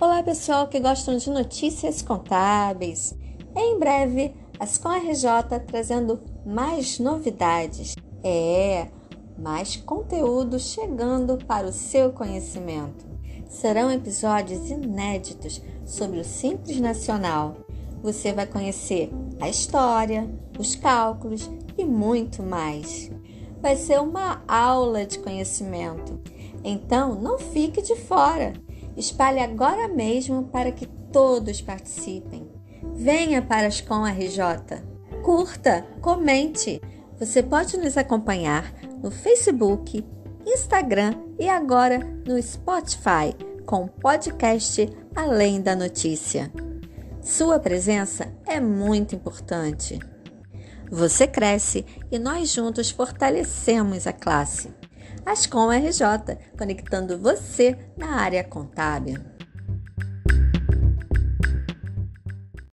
Olá, pessoal que gostam de notícias contábeis. Em breve, a Ascom RJ trazendo mais novidades. É, mais conteúdo chegando para o seu conhecimento. Serão episódios inéditos sobre o Simples Nacional. Você vai conhecer a história, os cálculos e muito mais. Vai ser uma aula de conhecimento. Então, não fique de fora. Espalhe agora mesmo para que todos participem. Venha para as Com RJ. Curta, comente. Você pode nos acompanhar no Facebook, Instagram e agora no Spotify com o podcast Além da Notícia. Sua presença é muito importante. Você cresce e nós juntos fortalecemos a classe. Ascom RJ, conectando você na área contábil.